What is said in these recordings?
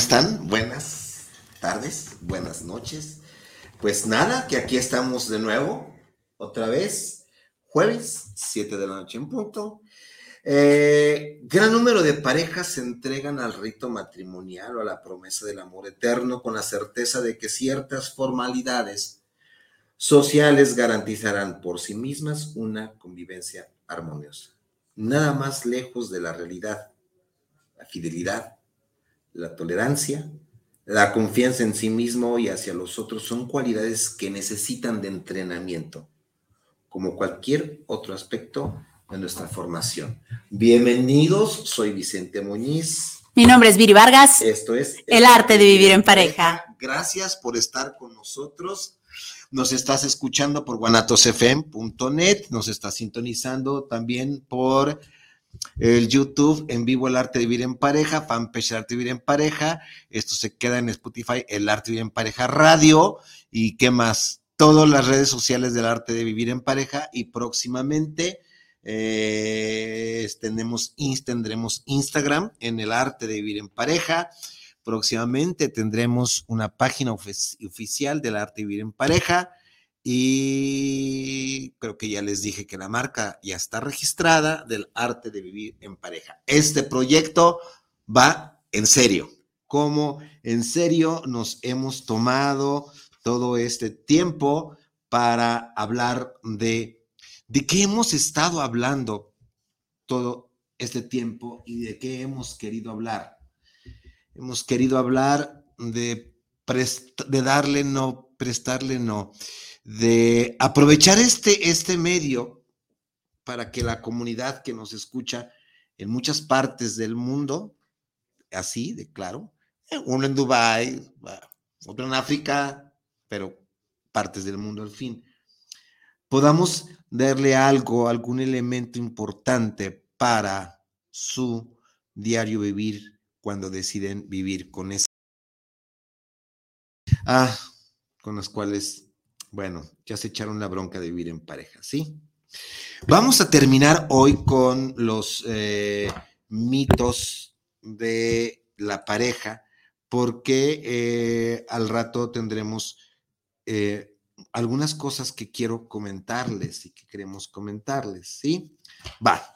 están? Buenas tardes, buenas noches. Pues nada, que aquí estamos de nuevo, otra vez, jueves, 7 de la noche en punto. Eh, gran número de parejas se entregan al rito matrimonial o a la promesa del amor eterno con la certeza de que ciertas formalidades sociales garantizarán por sí mismas una convivencia armoniosa. Nada más lejos de la realidad, la fidelidad la tolerancia, la confianza en sí mismo y hacia los otros son cualidades que necesitan de entrenamiento, como cualquier otro aspecto de nuestra formación. Bienvenidos, soy Vicente Muñiz. Mi nombre es Viri Vargas. Esto es El arte de vivir en pareja. Gracias por estar con nosotros. Nos estás escuchando por guanatosfm.net, nos estás sintonizando también por el YouTube en vivo El Arte de Vivir en Pareja, fanpage El Arte de Vivir en Pareja. Esto se queda en Spotify, El Arte de Vivir en Pareja Radio. ¿Y qué más? Todas las redes sociales del Arte de Vivir en Pareja y próximamente eh, tendremos, tendremos Instagram en El Arte de Vivir en Pareja. Próximamente tendremos una página oficial del Arte de Vivir en Pareja y creo que ya les dije que la marca ya está registrada del arte de vivir en pareja. Este proyecto va en serio. Como en serio nos hemos tomado todo este tiempo para hablar de, de qué hemos estado hablando todo este tiempo y de qué hemos querido hablar. Hemos querido hablar de, de darle no, prestarle no de aprovechar este, este medio para que la comunidad que nos escucha en muchas partes del mundo, así de claro, uno en Dubái, otro en África, pero partes del mundo al fin, podamos darle algo, algún elemento importante para su diario vivir cuando deciden vivir con esa, ah, con las cuales bueno, ya se echaron la bronca de vivir en pareja, ¿sí? Vamos a terminar hoy con los eh, mitos de la pareja, porque eh, al rato tendremos eh, algunas cosas que quiero comentarles y que queremos comentarles, ¿sí? Va.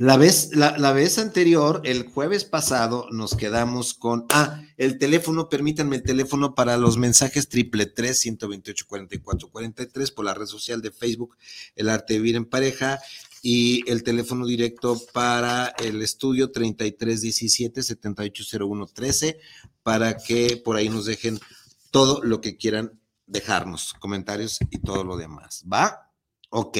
La vez, la, vez anterior, el jueves pasado, nos quedamos con, ah, el teléfono, permítanme el teléfono para los mensajes triple tres, 128 44 43 por la red social de Facebook, El Arte de Vivir en Pareja, y el teléfono directo para el estudio 33 17 7801 13, para que por ahí nos dejen todo lo que quieran dejarnos, comentarios y todo lo demás. ¿Va? Ok,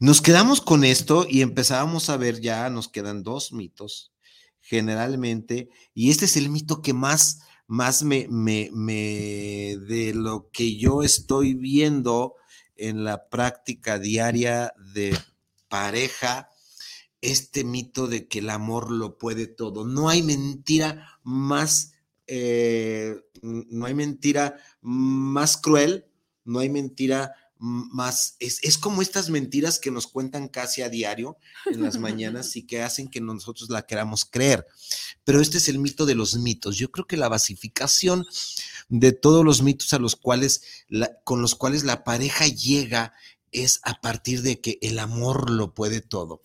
nos quedamos con esto y empezábamos a ver ya, nos quedan dos mitos generalmente, y este es el mito que más, más me, me, me, de lo que yo estoy viendo en la práctica diaria de pareja, este mito de que el amor lo puede todo. No hay mentira más, eh, no hay mentira más cruel, no hay mentira más, es, es, como estas mentiras que nos cuentan casi a diario en las mañanas y que hacen que nosotros la queramos creer. Pero este es el mito de los mitos. Yo creo que la basificación de todos los mitos a los cuales, con los cuales la pareja llega es a partir de que el amor lo puede todo.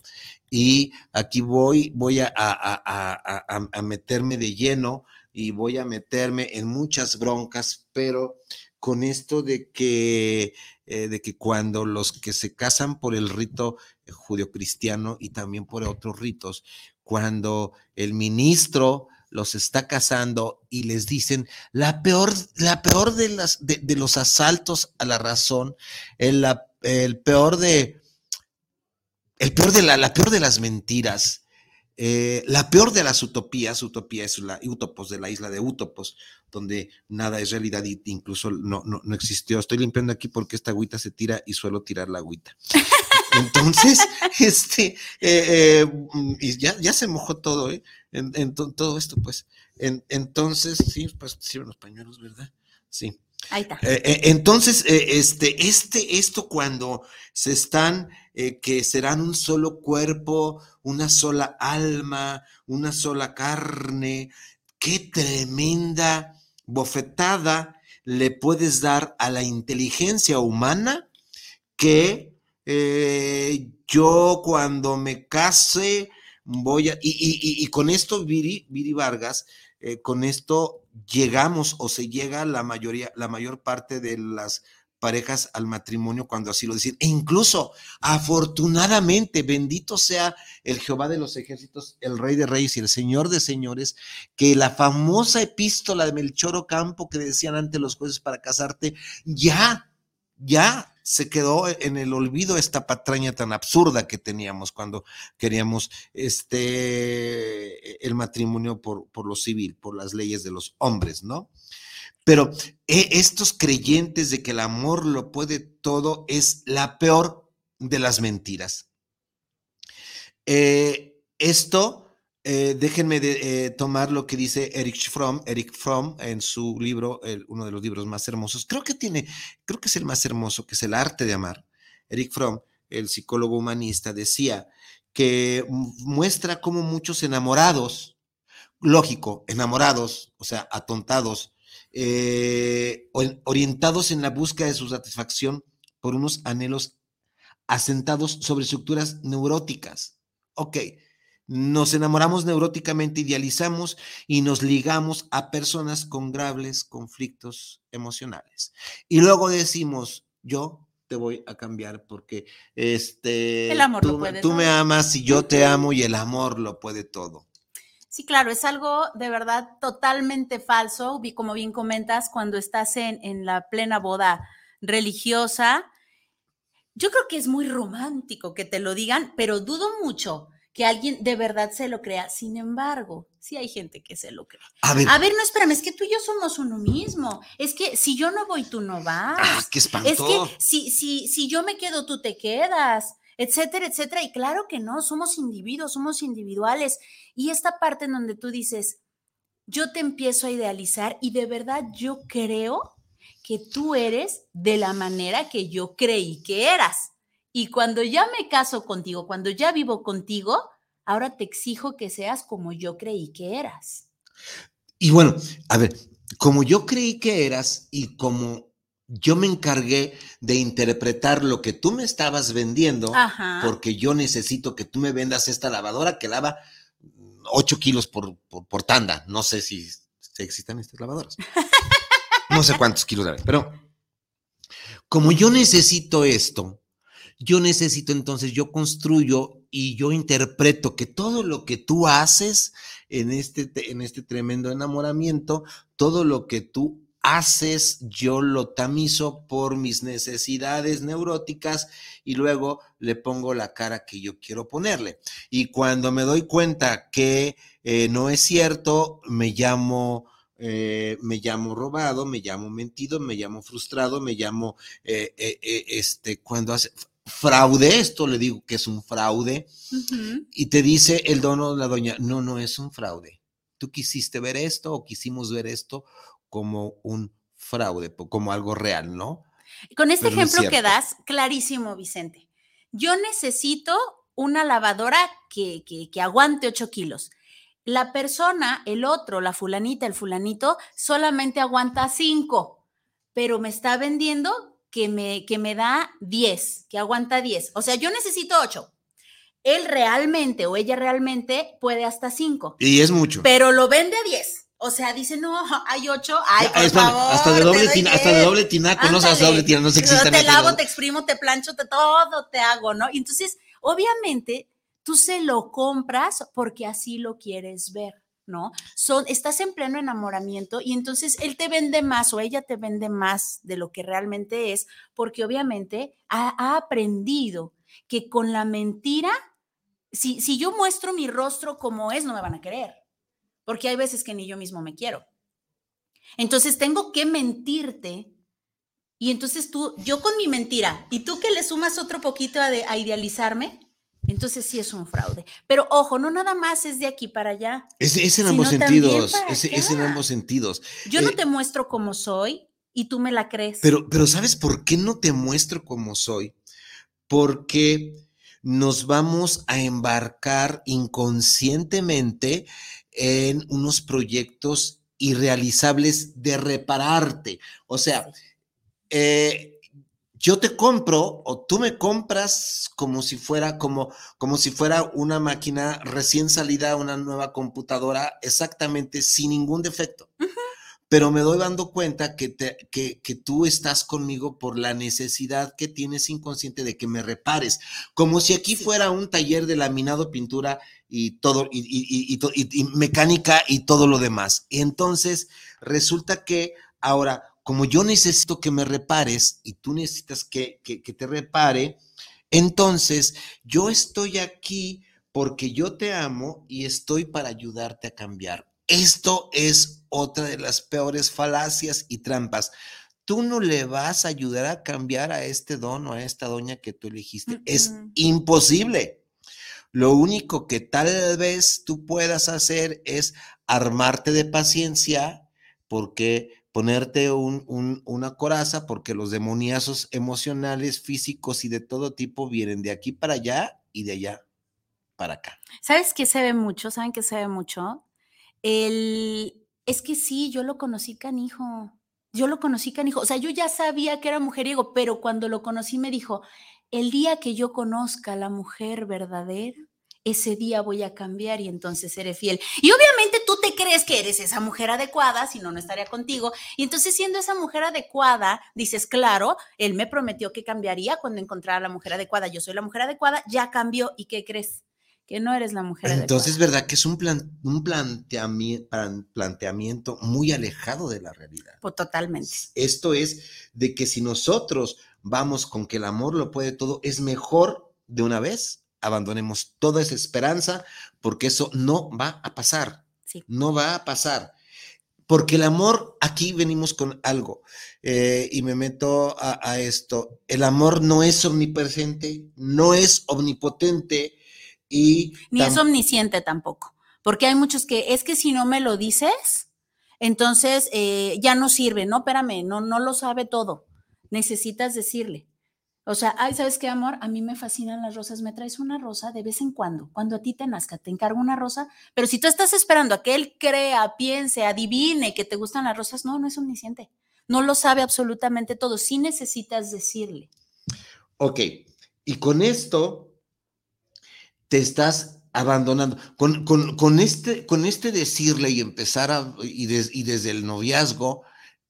Y aquí voy, voy a, a, a meterme de lleno y voy a meterme en muchas broncas, pero con esto de que eh, de que cuando los que se casan por el rito eh, judio-cristiano y también por otros ritos, cuando el ministro los está casando y les dicen la peor, la peor de, las, de, los asaltos a la razón, el, el peor de, el peor de la, la peor de las mentiras, eh, la peor de las utopías, utopía es la Utopos de la isla de Utopos, donde nada es realidad y incluso no, no, no, existió. Estoy limpiando aquí porque esta agüita se tira y suelo tirar la agüita. Entonces, este, eh, eh, y ya, ya se mojó todo, ¿eh? En, todo esto, pues. entonces, sí, pues sirven los pañuelos, ¿verdad? Sí. Ahí está. Eh, eh, entonces, eh, este, este, esto cuando se están, que serán un solo cuerpo, una sola alma, una sola carne, qué tremenda bofetada le puedes dar a la inteligencia humana que yo cuando me case voy a, y, con esto, Viri, Viri Vargas, con esto llegamos o se llega la mayoría, la mayor parte de las parejas al matrimonio cuando así lo dicen. E incluso, afortunadamente, bendito sea el Jehová de los ejércitos, el Rey de Reyes y el Señor de Señores, que la famosa epístola de Melchor Ocampo que decían ante los jueces para casarte, ya, ya se quedó en el olvido esta patraña tan absurda que teníamos cuando queríamos este el matrimonio por, por lo civil, por las leyes de los hombres, ¿no? Pero eh, estos creyentes de que el amor lo puede todo es la peor de las mentiras. Eh, esto eh, déjenme eh, tomar lo que dice Eric Fromm, Eric Fromm en su libro, uno de los libros más hermosos. Creo que tiene, creo que es el más hermoso, que es El arte de amar. Eric Fromm, el psicólogo humanista, decía que muestra cómo muchos enamorados, lógico, enamorados, o sea, atontados, eh, orientados en la búsqueda de su satisfacción por unos anhelos asentados sobre estructuras neuróticas. Ok, nos enamoramos neuróticamente, idealizamos y nos ligamos a personas con graves conflictos emocionales. Y luego decimos, yo te voy a cambiar porque este, el amor tú, lo puede tú me amas y yo te amo y el amor lo puede todo. Sí, claro, es algo de verdad totalmente falso, como bien comentas, cuando estás en, en la plena boda religiosa. Yo creo que es muy romántico que te lo digan, pero dudo mucho que alguien de verdad se lo crea. Sin embargo, sí hay gente que se lo cree. A ver, no, espérame, es que tú y yo somos uno mismo. Es que si yo no voy, tú no vas. Ah, qué espantoso. Es que si, si, si yo me quedo, tú te quedas, etcétera, etcétera. Y claro que no, somos individuos, somos individuales. Y esta parte en donde tú dices, yo te empiezo a idealizar y de verdad yo creo que tú eres de la manera que yo creí que eras. Y cuando ya me caso contigo, cuando ya vivo contigo, ahora te exijo que seas como yo creí que eras. Y bueno, a ver, como yo creí que eras y como yo me encargué de interpretar lo que tú me estabas vendiendo, porque yo necesito que tú me vendas esta lavadora que lava 8 kilos por, por, tanda. No sé si, existen estas lavadoras. No sé cuántos kilos lava, pero como yo necesito esto, yo necesito entonces, yo construyo y yo interpreto que todo lo que tú haces en este, en este tremendo enamoramiento, todo lo que tú haces, yo lo tamizo por mis necesidades neuróticas y luego le pongo la cara que yo quiero ponerle. Y cuando me doy cuenta que eh, no es cierto, me llamo... Eh, me llamo robado, me llamo mentido, me llamo frustrado, me llamo eh, este cuando hace fraude, esto le digo que es un fraude, y te dice el dono la doña, no, no es un fraude. Tú quisiste ver esto o quisimos ver esto como un fraude, como algo real, ¿no? Con este Pero no es ejemplo que das, clarísimo, Vicente. Yo necesito una lavadora que, que- que aguante 8 kilos. La persona, el otro, la fulanita, el fulanito, solamente aguanta 5, pero me está vendiendo que me, que me da 10, que aguanta 10. O sea, yo necesito 8. Él realmente o ella realmente puede hasta 5, Y es mucho. pero lo vende a 10. O sea, dice, no, hay 8. Ay, por espérame, favor, hasta de doble tina- hasta de 10. doble tinaco, no sé, hasta doble tinaco, no sé si Yo existe Te lavo, te exprimo, te plancho, te todo te hago, ¿no? Entonces, obviamente, tú se lo compras porque así lo quieres ver, ¿no? Son, estás en pleno enamoramiento y entonces él te vende más o ella te vende más de lo que realmente es, porque obviamente ha, aprendido que con la mentira, si, si yo muestro mi rostro como es, no me van a querer, porque hay veces que ni yo mismo me quiero. Entonces tengo que mentirte. Y entonces tú, yo con mi mentira, y tú que le sumas otro poquito de- a idealizarme, entonces sí es un fraude. Pero ojo, no nada más es de aquí para allá. Es, es en ambos sentidos. Es, es en ambos sentidos. Yo no Eh, te muestro como soy y tú me la crees. Pero, pero ¿sabes por qué no te muestro como soy? Porque nos vamos a embarcar inconscientemente en unos proyectos irrealizables de repararte. O sea, eh, yo te compro o tú me compras como si fuera como como si fuera una máquina recién salida, una nueva computadora, exactamente sin ningún defecto. Pero me doy dando cuenta que, te- que, que tú estás conmigo por la necesidad que tienes inconsciente de que me repares, como si aquí fuera un taller de laminado, pintura y todo, y, y- y- y to- y- y mecánica y todo lo demás. Y entonces resulta que ahora, como yo necesito que me repares y tú necesitas que, que- que te repare, entonces yo estoy aquí porque yo te amo y estoy para ayudarte a cambiar. Esto es otra de las peores falacias y trampas. Tú no le vas a ayudar a cambiar a este don o a esta doña que tú elegiste. Es imposible. Lo único que tal vez tú puedas hacer es armarte de paciencia, porque ponerte un- un- una coraza, porque los demoniazos emocionales, físicos y de todo tipo vienen de aquí para allá y de allá para acá. ¿Sabes qué se ve mucho? ¿Saben qué se ve mucho? El, es que sí, yo lo conocí canijo. Yo lo conocí canijo. O sea, yo ya sabía que era mujeriego, pero cuando lo conocí me dijo, el día que yo conozca a la mujer verdadera, ese día voy a cambiar y entonces seré fiel. Y obviamente tú te crees que eres esa mujer adecuada, si no, no estaría contigo. Y entonces siendo esa mujer adecuada, dices, claro, él me prometió que cambiaría cuando encontrara a la mujer adecuada. Yo soy la mujer adecuada, ya cambió. ¿Y qué crees? Que no eres la mujer Entonces, adecuada. ¿verdad que es un, plan, un planteami- plan- planteamiento muy alejado de la realidad? Pues, totalmente. Esto es de que si nosotros vamos con que el amor lo puede todo, es mejor de una vez abandonemos toda esa esperanza porque eso no va a pasar. Sí. No va a pasar. Porque el amor, aquí venimos con algo, eh, y me meto a, a esto, el amor no es omnipresente, no es omnipotente y... Ni es omnisciente tampoco. Porque hay muchos que es que si no me lo dices, entonces eh, ya no sirve. No, espérame, no, no lo sabe todo. Necesitas decirle. O sea, ay, ¿sabes qué, amor? A mí me fascinan las rosas. Me traes una rosa de vez en cuando. Cuando a ti te nazca, te encargo una rosa. Pero si tú estás esperando a que él crea, piense, adivine que te gustan las rosas, no, no es omnisciente. No lo sabe absolutamente todo. Sí necesitas decirle. Ok, y con esto te estás abandonando. Con, con- este, con este decirle y empezar a, y, y desde el noviazgo,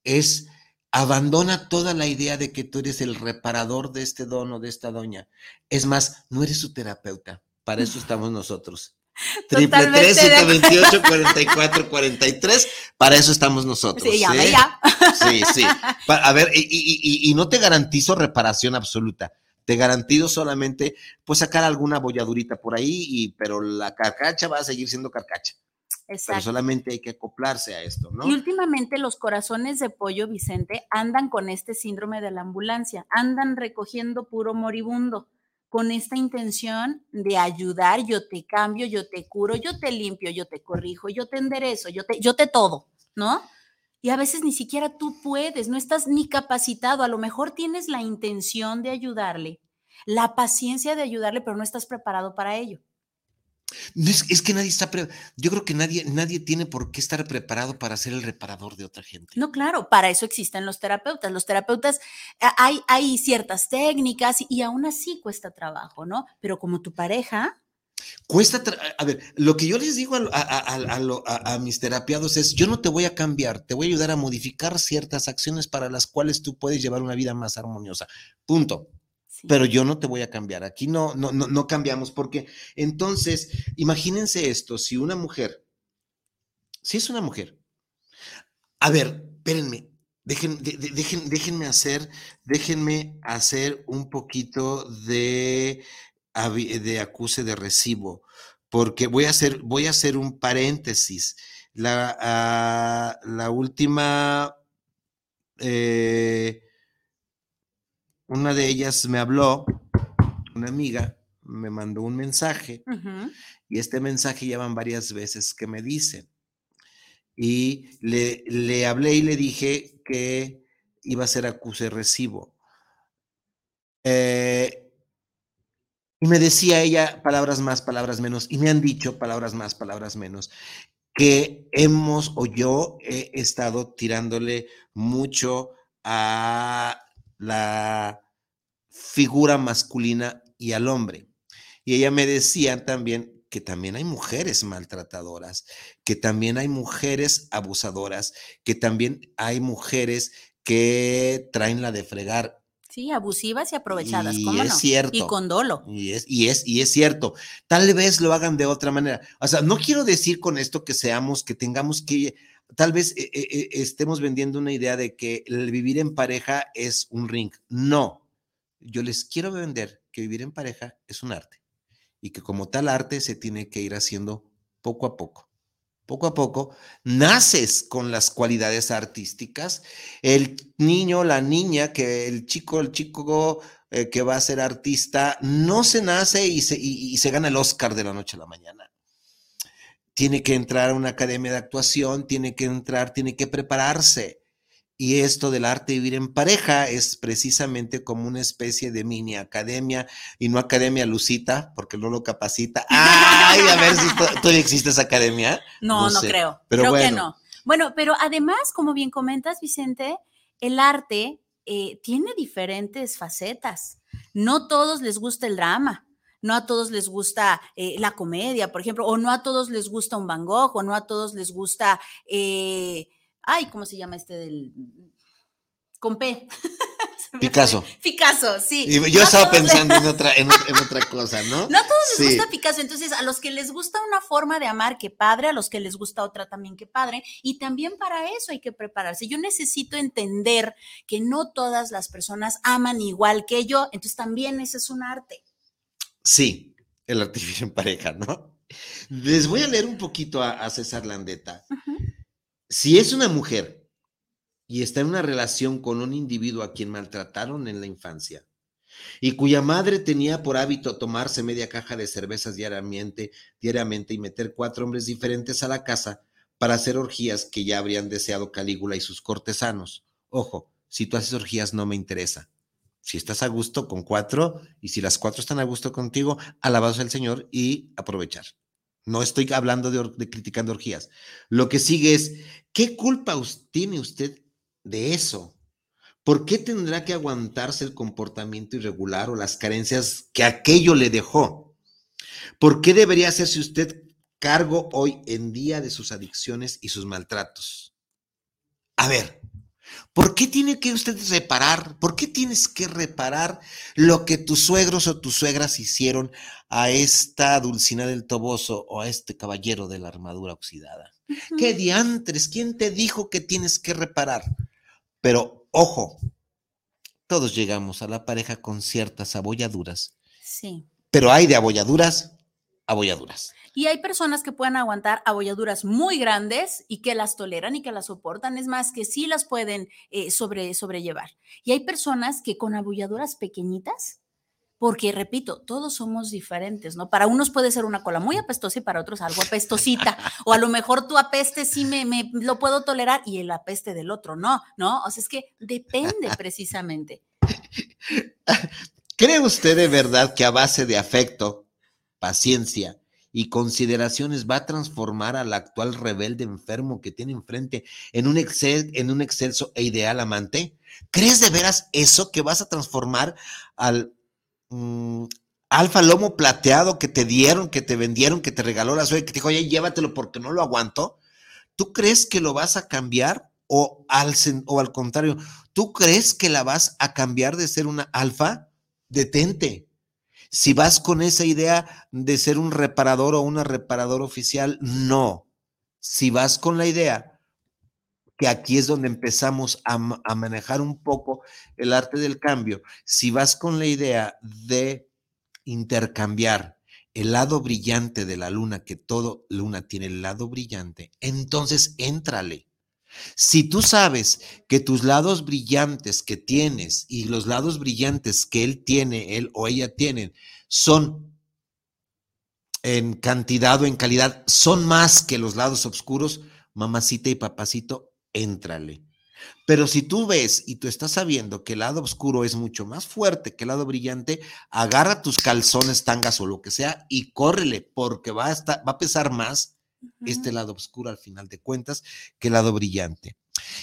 es abandona toda la idea de que tú eres el reparador de este don o de esta doña. Es más, no eres su terapeuta. Para eso estamos nosotros. Triple Totalmente tres, de siete, veintiocho, cuarenta y cuatro, cuarenta y tres. Para eso estamos nosotros. Sí, ya, ¿eh? ya. Sí, sí. A ver, y, y- y- y no te garantizo reparación absoluta. Te garantizo solamente, pues, sacar alguna bolladurita por ahí, y, pero la carcacha va a seguir siendo carcacha. Pero solamente hay que acoplarse a esto, ¿no? Y últimamente los corazones de pollo, Vicente, andan con este síndrome de la ambulancia, andan recogiendo puro moribundo, con esta intención de ayudar, yo te cambio, yo te curo, yo te limpio, yo te corrijo, yo te enderezo, yo te, yo te todo, ¿no? Y a veces ni siquiera tú puedes, no estás ni capacitado, a lo mejor tienes la intención de ayudarle, la paciencia de ayudarle, pero no estás preparado para ello. Es, que nadie está, yo creo que nadie, nadie tiene por qué estar preparado para ser el reparador de otra gente. No, claro, para eso existen los terapeutas. Los terapeutas, hay, hay ciertas técnicas y aún así cuesta trabajo, ¿no? Pero como tu pareja, Cuesta, a ver, lo que yo les digo a, mis terapiados es, yo no te voy a cambiar, te voy a ayudar a modificar ciertas acciones para las cuales tú puedes llevar una vida más armoniosa. Punto. Pero yo no te voy a cambiar. Aquí no, no, no, no cambiamos porque entonces, imagínense esto, si una mujer, si es una mujer, a ver, espérenme, Dejen, déjenme hacer, déjenme hacer un poquito de de acuse de recibo, porque voy a hacer, voy a hacer un paréntesis. La, ah, la última, eh, una de ellas me habló, una amiga, me mandó un mensaje y este mensaje ya van varias veces que me dice. Y le, le hablé y le dije que iba a ser acuse recibo. Eh, y me decía ella palabras más, palabras menos, y me han dicho palabras más, palabras menos, que hemos o yo he estado tirándole mucho a la figura masculina y al hombre. Y ella me decía también que también hay mujeres maltratadoras, que también hay mujeres abusadoras, que también hay mujeres que traen la de fregar Sí, abusivas y aprovechadas, y ¿cómo es Cierto. Y con dolo. Y es, y, es, y es cierto. Tal vez lo hagan de otra manera. O sea, no quiero decir con esto que seamos, que tengamos que, tal vez eh, eh, eh, estemos vendiendo una idea de que el vivir en pareja es un ring. No. Yo les quiero vender que vivir en pareja es un arte y que como tal arte se tiene que ir haciendo poco a poco poco a poco, naces con las cualidades artísticas. El niño, la niña, que el chico, el chico que va a ser artista, no se nace y se, y se gana el Oscar de la noche a la mañana. Tiene que entrar a una academia de actuación, tiene que entrar, tiene que prepararse. Y esto del arte de vivir en pareja es precisamente como una especie de mini academia y no academia Lucita, porque no lo capacita. Ay, a ver si todavía existe esa academia. No, no, creo. Pero creo que no. Bueno, pero además, como bien comentas, Vicente, el arte eh, tiene diferentes facetas. No todos les gusta el drama. No a todos les gusta eh, la comedia, por ejemplo, o no a todos les gusta un Van Gogh, o no a todos les gusta eh, ay, ¿cómo se llama este del con P? Picasso. Picasso, sí. yo estaba pensando en otra, en, otra cosa, ¿no? No a todos les gusta Picasso, entonces a los que les gusta una forma de amar, que padre, a los que les gusta otra también, que padre, y también para eso hay que prepararse. Yo necesito entender que no todas las personas aman igual que yo, entonces también ese es un arte. Sí, el artificio en pareja, ¿no? Les voy a leer un poquito a, César Landeta si es una mujer y está en una relación con un individuo a quien maltrataron en la infancia y cuya madre tenía por hábito tomarse media caja de cervezas diariamente, diariamente y meter cuatro hombres diferentes a la casa para hacer orgías que ya habrían deseado Calígula y sus cortesanos. Ojo, si tú haces orgías no me interesa. Si estás a gusto con cuatro y si las cuatro están a gusto contigo, alabados al Señor y aprovechar. No estoy hablando de, criticando orgías. Lo que sigue es, ¿qué culpa tiene usted de eso? ¿Por qué tendrá que aguantarse el comportamiento irregular o las carencias que aquello le dejó? ¿Por qué debería hacerse usted cargo hoy en día de sus adicciones y sus maltratos? A ver, ¿Por qué tiene que usted reparar? ¿Por qué tienes que reparar lo que tus suegros o tus suegras hicieron a esta Dulcina del Toboso o a este caballero de la armadura oxidada? ¿Qué diantres? ¿Quién te dijo que tienes que reparar? Pero ojo, todos llegamos a la pareja con ciertas abolladuras. Sí. Pero hay de abolladuras, abolladuras. Y hay personas que pueden aguantar abolladuras muy grandes y que las toleran y que las soportan. Es más, que sí las pueden eh, sobre, sobrellevar. Y hay personas que con abolladuras pequeñitas porque repito, todos somos diferentes, ¿no? Para unos puede ser una cola muy apestosa y para otros algo apestosita, o a lo mejor tu apeste sí me, me lo puedo tolerar y el apeste del otro no, ¿no? O sea, es que depende precisamente. ¿Cree usted de verdad que a base de afecto, paciencia y consideraciones va a transformar al actual rebelde enfermo que tiene enfrente en un, en un excelso e ideal amante? ¿Crees de veras eso que vas a transformar al Mm, alfa lomo plateado que te dieron, que te vendieron, que te regaló la suegra, que te dijo, oye, llévatelo porque no lo aguanto, ¿tú crees que lo vas a cambiar o al, o al contrario, tú crees que la vas a cambiar de ser una alfa? Detente. Si vas con esa idea de ser un reparador o una reparador oficial, no. Si vas con la idea que aquí es donde empezamos a, manejar un poco el arte del cambio. Si vas con la idea de intercambiar el lado brillante de la luna, que todo luna tiene el lado brillante, entonces éntrale. Si tú sabes que tus lados brillantes que tienes y los lados brillantes que él tiene, él o ella tienen, son en cantidad o en calidad, son más que los lados oscuros, mamacita y papacito, éntrale. Pero si tú ves y tú estás sabiendo que el lado oscuro es mucho más fuerte que el lado brillante, agarra tus calzones, tangas o lo que sea y córrele, porque va a, estar, va a pesar más este lado oscuro al final de cuentas que el lado brillante.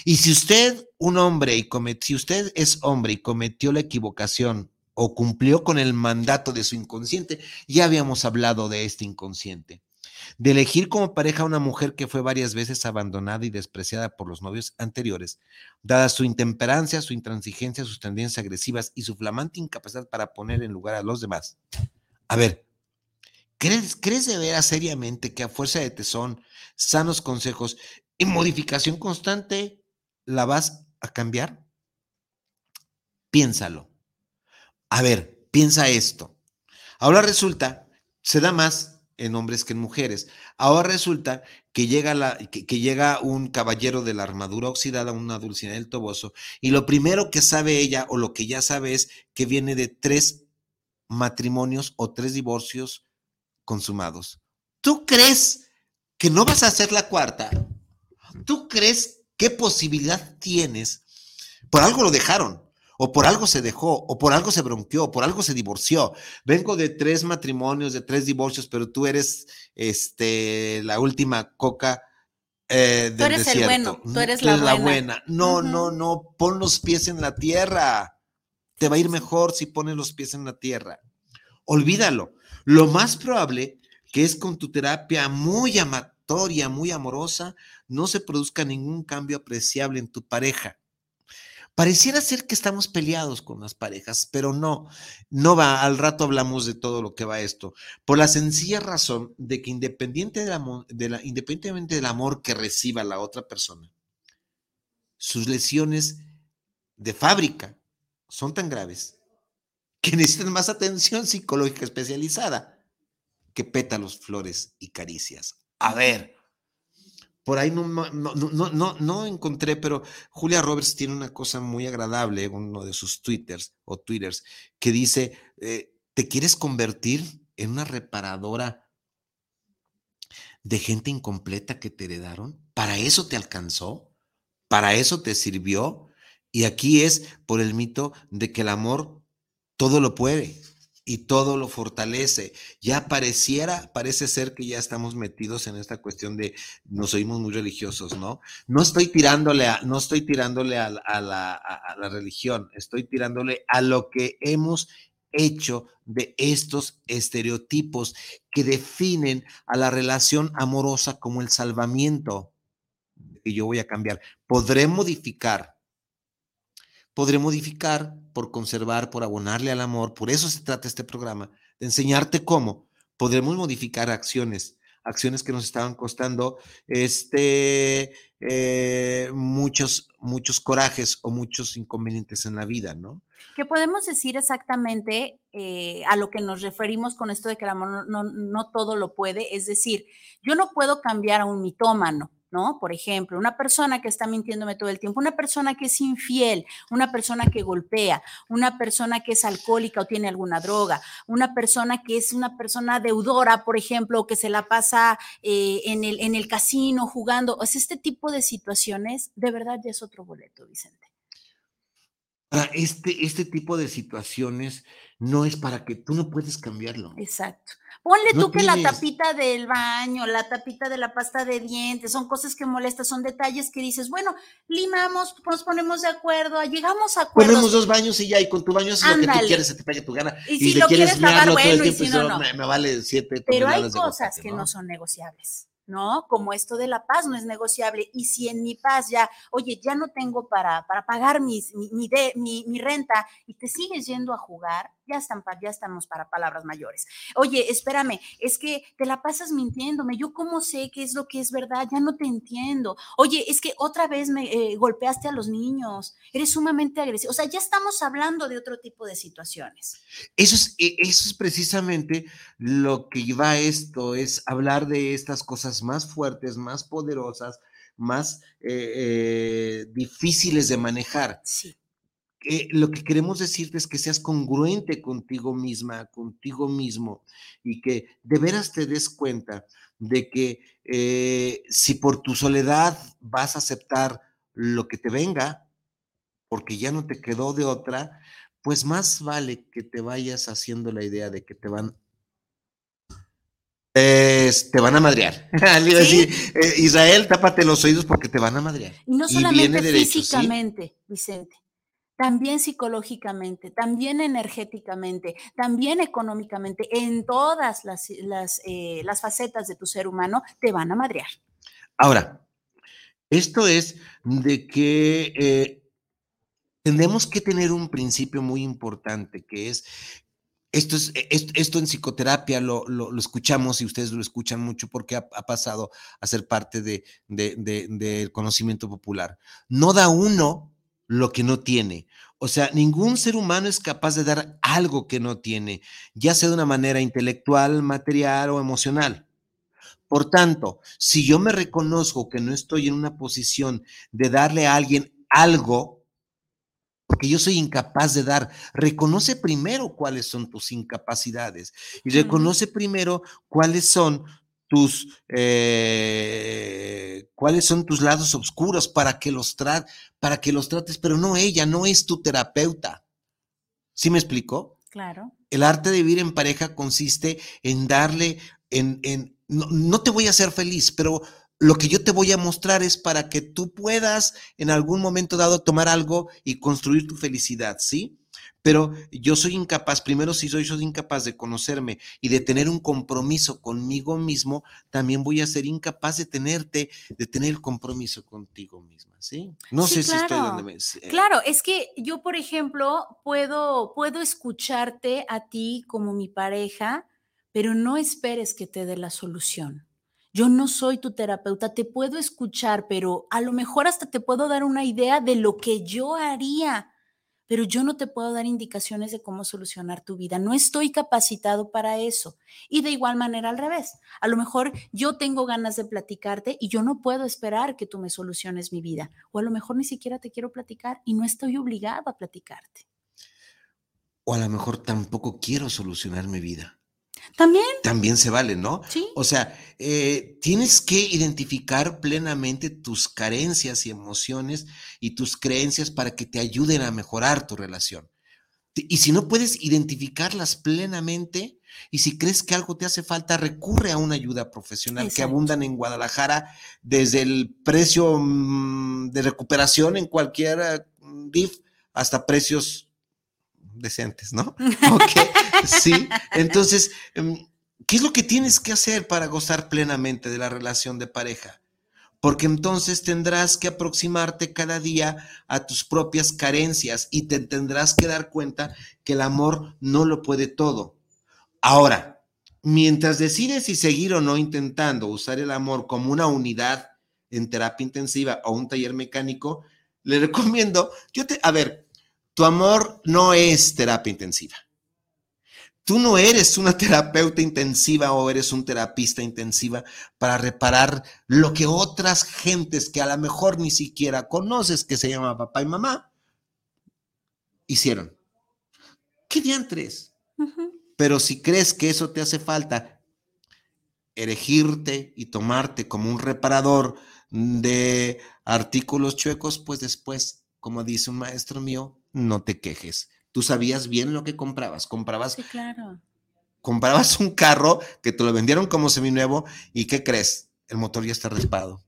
Y si usted, un hombre, y si usted es hombre y cometió la equivocación o cumplió con el mandato de su inconsciente, ya habíamos hablado de este inconsciente de elegir como pareja a una mujer que fue varias veces abandonada y despreciada por los novios anteriores, dada su intemperancia, su intransigencia, sus tendencias agresivas y su flamante incapacidad para poner en lugar a los demás. A ver, ¿crees, ¿crees de veras seriamente que a fuerza de tesón, sanos consejos y modificación constante la vas a cambiar? Piénsalo. A ver, piensa esto. Ahora resulta, se da más en hombres que en mujeres. Ahora resulta que llega, la, que, llega un caballero de la armadura oxidada, una Dulcinea del Toboso, y lo primero que sabe ella, o lo que ya sabe, es que viene de tres matrimonios o tres divorcios consumados. ¿Tú crees que no vas a hacer la cuarta? ¿Tú crees qué posibilidad tienes? Por algo lo dejaron o por algo se dejó, o por algo se bronqueó, o por algo se divorció. Vengo de tres matrimonios, de tres divorcios, pero tú eres este, la última coca. Eh, del tú eres el bueno, tú eres, la, buena. No, no, no, pon los pies en la tierra. Te va a ir mejor si pones los pies en la tierra. Olvídalo. Lo más probable que es con tu terapia muy amatoria, muy amorosa, no se produzca ningún cambio apreciable en tu pareja. Pareciera ser que estamos peleados con las parejas, pero no, no va, al rato hablamos de todo lo que va esto, por la sencilla razón de que independiente de la, independientemente del amor que reciba la otra persona, sus lesiones de fábrica son tan graves que necesitan más atención psicológica especializada que pétalos, flores y caricias. A ver, por ahí no, no, no, encontré, pero Julia Roberts tiene una cosa muy agradable, uno de sus twitters o twitters, que dice, eh, ¿te quieres convertir en una reparadora de gente incompleta que te heredaron? ¿Para eso te alcanzó? ¿Para eso te sirvió? Y aquí es por el mito de que el amor todo lo puede y todo lo fortalece. Ya pareciera, parece ser que ya estamos metidos en esta cuestión de nos oímos muy religiosos, ¿no? No estoy tirándole a, no estoy tirándole la, a la religión, estoy tirándole a lo que hemos hecho de estos estereotipos que definen a la relación amorosa como el salvamiento. Y yo voy a cambiar. Podré modificar podré modificar por conservar, por abonarle al amor. Por eso se trata este programa, de enseñarte cómo podremos modificar acciones, acciones que nos estaban costando este, eh, muchos, muchos corajes o muchos inconvenientes en la vida, ¿no? ¿Qué podemos decir exactamente eh, a lo que nos referimos con esto de que el amor no, no todo lo puede? Es decir, yo no puedo cambiar a un mitómano, ¿no? Por ejemplo, una persona que está mintiéndome todo el tiempo, una persona que es infiel, una persona que golpea, una persona que es alcohólica o tiene alguna droga, una persona que es una persona deudora, por ejemplo, que se la pasa eh, en, el, en el casino jugando. O sea, este tipo de situaciones, de verdad ya es otro boleto, Vicente. Para este, este tipo de situaciones no es para que tú no puedes cambiarlo. Exacto. Ponle No tú que la tapita del baño, la tapita de la pasta de dientes, son cosas que molestan, son detalles que dices, bueno, limamos, nos ponemos de acuerdo, llegamos a acuerdos. Ponemos dos baños y ya, y con tu baño haces lo que tú quieres, se te pegue tu gana. Y si lo quieres quieres lavar, bueno, y si no, no. Me, me vale siete Pero hay cosas que no son negociables, ¿no? Como esto de la paz no es negociable. Y si en mi paz ya, oye, ya no tengo para, para pagar mis, mi, mi, de- mi- mi renta y te sigues yendo a jugar, ya, están, pa- ya estamos para palabras mayores. Oye, espérame, es que te la pasas mintiéndome. Yo cómo sé qué es lo que es verdad, ya no te entiendo. Oye, es que otra vez me eh, golpeaste a los niños, eres sumamente agresivo. O sea, ya estamos hablando de otro tipo de situaciones. Eso es, e- eso es precisamente lo que lleva a esto, es hablar de estas cosas más fuertes, más poderosas, más eh, eh, difíciles de manejar. Sí. Eh, lo que queremos decirte es que seas congruente contigo misma, contigo mismo, y que de veras te des cuenta de que eh, si por tu soledad vas a aceptar lo que te venga, porque ya no te quedó de otra, pues más vale que te vayas haciendo la idea de que te van es- te van a madrear. Le iba a Sí. decir, eh, Israel, tápate los oídos porque te van a madrear. Y no Y solamente viene derecho, ¿sí? físicamente, Vicente, también psicológicamente, también energéticamente, también económicamente, en todas las, las, eh, las facetas de tu ser humano, te van a madrear. Ahora, esto es de que eh, tenemos que tener un principio muy importante, que es, esto, es, e, esto, en psicoterapia lo, lo- escuchamos y ustedes lo escuchan mucho porque ha, pasado a ser parte de, de- de- del conocimiento popular. No da uno lo que no tiene. O sea, ningún ser humano es capaz de dar algo que no tiene, ya sea de una manera intelectual, material o emocional. Por tanto, si yo me reconozco que no estoy en una posición de darle a alguien algo, porque yo soy incapaz de dar, reconoce primero cuáles son tus incapacidades y reconoce primero cuáles son tus eh, cuáles son tus lados oscuros para que los tra- para que los trates, pero no ella, no es tu terapeuta. ¿Sí me explicó? Claro. El arte de vivir en pareja consiste en darle, en, en no, no te voy a hacer feliz, pero lo que yo te voy a mostrar es para que tú puedas en algún momento dado tomar algo y construir tu felicidad, ¿sí? Pero yo soy incapaz, primero si soy, soy incapaz de conocerme y de tener un compromiso conmigo mismo, también voy a ser incapaz de tenerte, de tener el compromiso contigo misma, ¿sí? No Sí, sé si estoy donde me... eh, Claro, es que yo, por ejemplo, puedo, puedo escucharte a ti como mi pareja, pero no esperes que te dé la solución. Yo no soy tu terapeuta, te puedo escuchar, pero a lo mejor hasta te puedo dar una idea de lo que yo haría, pero yo no te puedo dar indicaciones de cómo solucionar tu vida. No estoy capacitado para eso. Y de igual manera al revés. A lo mejor yo tengo ganas de platicarte y yo no puedo esperar que tú me soluciones mi vida. O a lo mejor ni siquiera te quiero platicar y no estoy obligado a platicarte. O a lo mejor tampoco quiero solucionar mi vida. También, También se vale, ¿no? sí. O sea, eh, tienes que identificar plenamente tus carencias y emociones y tus creencias para que te ayuden a mejorar tu relación. Y si no puedes identificarlas plenamente y si crees que algo te hace falta, recurre a una ayuda profesional que abundan en Guadalajara desde el precio mm, de recuperación en cualquier eh, DIF hasta precios decentes, ¿no? Ok, sí. Entonces, em, ¿qué es lo que tienes que hacer para gozar plenamente de la relación de pareja? Porque entonces tendrás que aproximarte cada día a tus propias carencias y te tendrás que dar cuenta que el amor no lo puede todo. Ahora, mientras decides si seguir o no intentando usar el amor como una unidad en terapia intensiva o un taller mecánico, le recomiendo, yo te, a ver, tu amor no es terapia intensiva. Tú no eres una terapeuta intensiva o eres un terapista intensiva para reparar lo que otras gentes que a lo mejor ni siquiera conoces, que se llama papá y mamá, hicieron. ¿Qué diantres? Pero si crees que eso te hace falta, erigirte y tomarte como un reparador de artículos chuecos, pues después, como dice un maestro mío, no te quejes. Tú sabías bien lo que comprabas. Comprabas. Sí, claro. Comprabas un carro que te lo vendieron como seminuevo y ¿qué crees? El motor ya está raspado.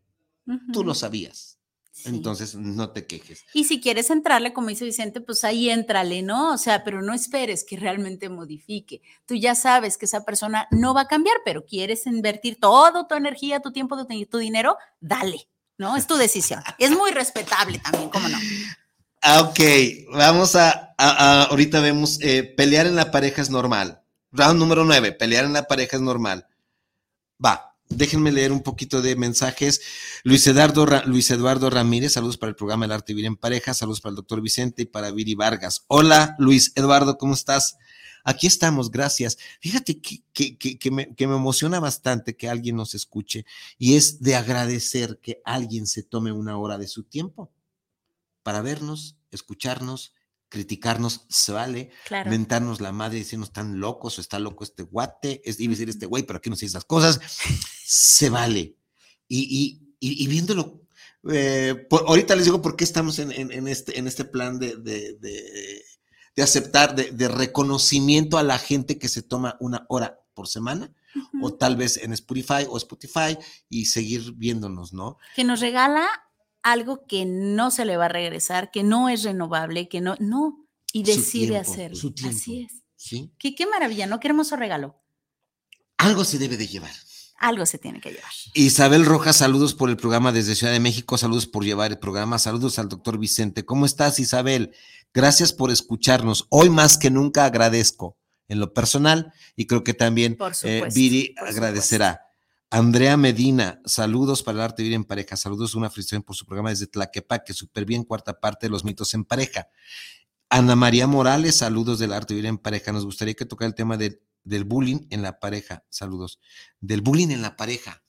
Tú lo sabías. Entonces, no te quejes. Y si quieres entrarle, como dice Vicente, pues ahí entrale, ¿no? O sea, pero no esperes que realmente modifique. Tú ya sabes que esa persona no va a cambiar, pero quieres invertir toda tu energía, tu tiempo, tu, dinero, dale, ¿no? Es tu decisión. es muy respetable también, ¿cómo no? Ah, ok, vamos a, ahorita vemos, eh, pelear en la pareja es normal. Round número nueve, pelear en la pareja es normal. Va, Déjenme leer un poquito de mensajes. Luis Eduardo, Luis Eduardo Ramírez, saludos para el programa El Arte Vivir en Pareja, saludos para el doctor Vicente y para Viri Vargas. Hola, Luis Eduardo, ¿cómo estás? Aquí estamos, gracias. Fíjate que, que, me, que, me, emociona bastante que alguien nos escuche y es de agradecer que alguien se tome una hora de su tiempo para vernos, escucharnos criticarnos, se vale, mentarnos la madre, decirnos están locos o está loco este guate, es decir este güey, pero aquí no se las cosas, se vale. Y, y, viéndolo, eh, ahorita les digo por qué estamos en, en, este, en este plan de, de, de, aceptar, de, reconocimiento a la gente que se toma una hora por semana. O tal vez en Spotify o Spotify y seguir viéndonos, ¿no? Que nos regala algo que no se le va a regresar, que no es renovable, que no, no, y decide hacerlo. Así es. ¿Sí? Qué, qué maravilla, ¿no? Qué hermoso regalo. Algo se debe de llevar. Algo se tiene que llevar. Isabel Rojas, saludos por el programa desde Ciudad de México, saludos por llevar el programa, saludos al doctor Vicente. ¿Cómo estás, Isabel? Gracias por escucharnos. Hoy más que nunca agradezco en lo personal y creo que también eh, Viri agradecerá. Andrea Medina, saludos para el arte vivir en pareja, saludos, una felicitación por su programa desde Tlaquepaque, súper bien, cuarta parte de los mitos en pareja. Ana María Morales, saludos del arte vivir en pareja, nos gustaría que tocara el tema del bullying en la pareja, saludos, del bullying en la pareja.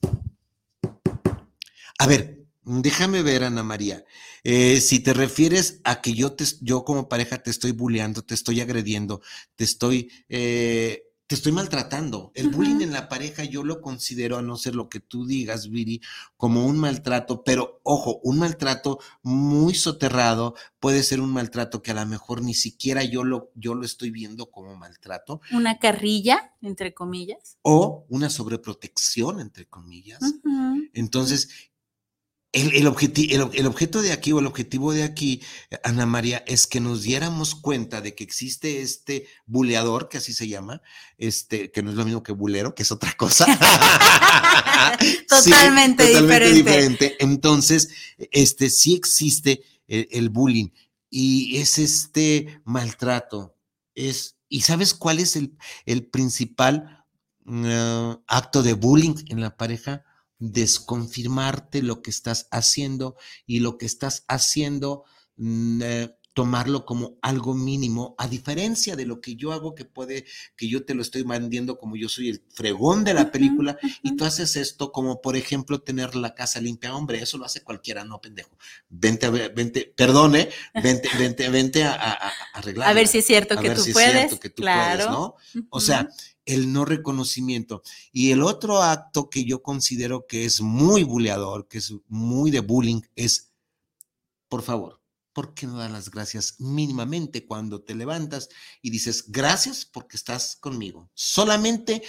A ver, déjame ver, Ana María, eh, si te refieres a que yo, te, yo como pareja te estoy bulleando, te estoy agrediendo, te estoy... Eh, te estoy maltratando. El bullying en la pareja yo lo considero, a no ser lo que tú digas, Viri, como un maltrato, pero ojo, un maltrato muy soterrado puede ser un maltrato que a lo mejor ni siquiera yo lo, yo lo estoy viendo como maltrato. Una carrilla, entre comillas. O una sobreprotección, entre comillas. Entonces, el, el, el, objeto de aquí o el objetivo de aquí, Ana María, es que nos diéramos cuenta de que existe este buleador, que así se llama, este, que no es lo mismo que bulero, que es otra cosa. totalmente, totalmente diferente. Entonces, este, sí existe el, bullying y es este maltrato. Es, ¿Y sabes cuál es el, principal mm, acto de bullying en la pareja? Desconfirmarte lo que estás haciendo y lo que estás haciendo, mm, eh, tomarlo como algo mínimo, a diferencia de lo que yo hago, que puede, que yo te lo estoy mandiendo como yo soy el fregón de la película, y tú haces esto como, por ejemplo, tener la casa limpia. Hombre, eso lo hace cualquiera, no, pendejo. Vente, a ver, vente, perdone, vente, vente, vente a, arreglar. A ver si es cierto que tú puedes. claro. ¿no? O sea, el no reconocimiento. Y el otro acto que yo considero que es muy buleador, que es muy de bullying, es, por favor, ¿por qué no das las gracias mínimamente cuando te levantas y dices gracias porque estás conmigo? Solamente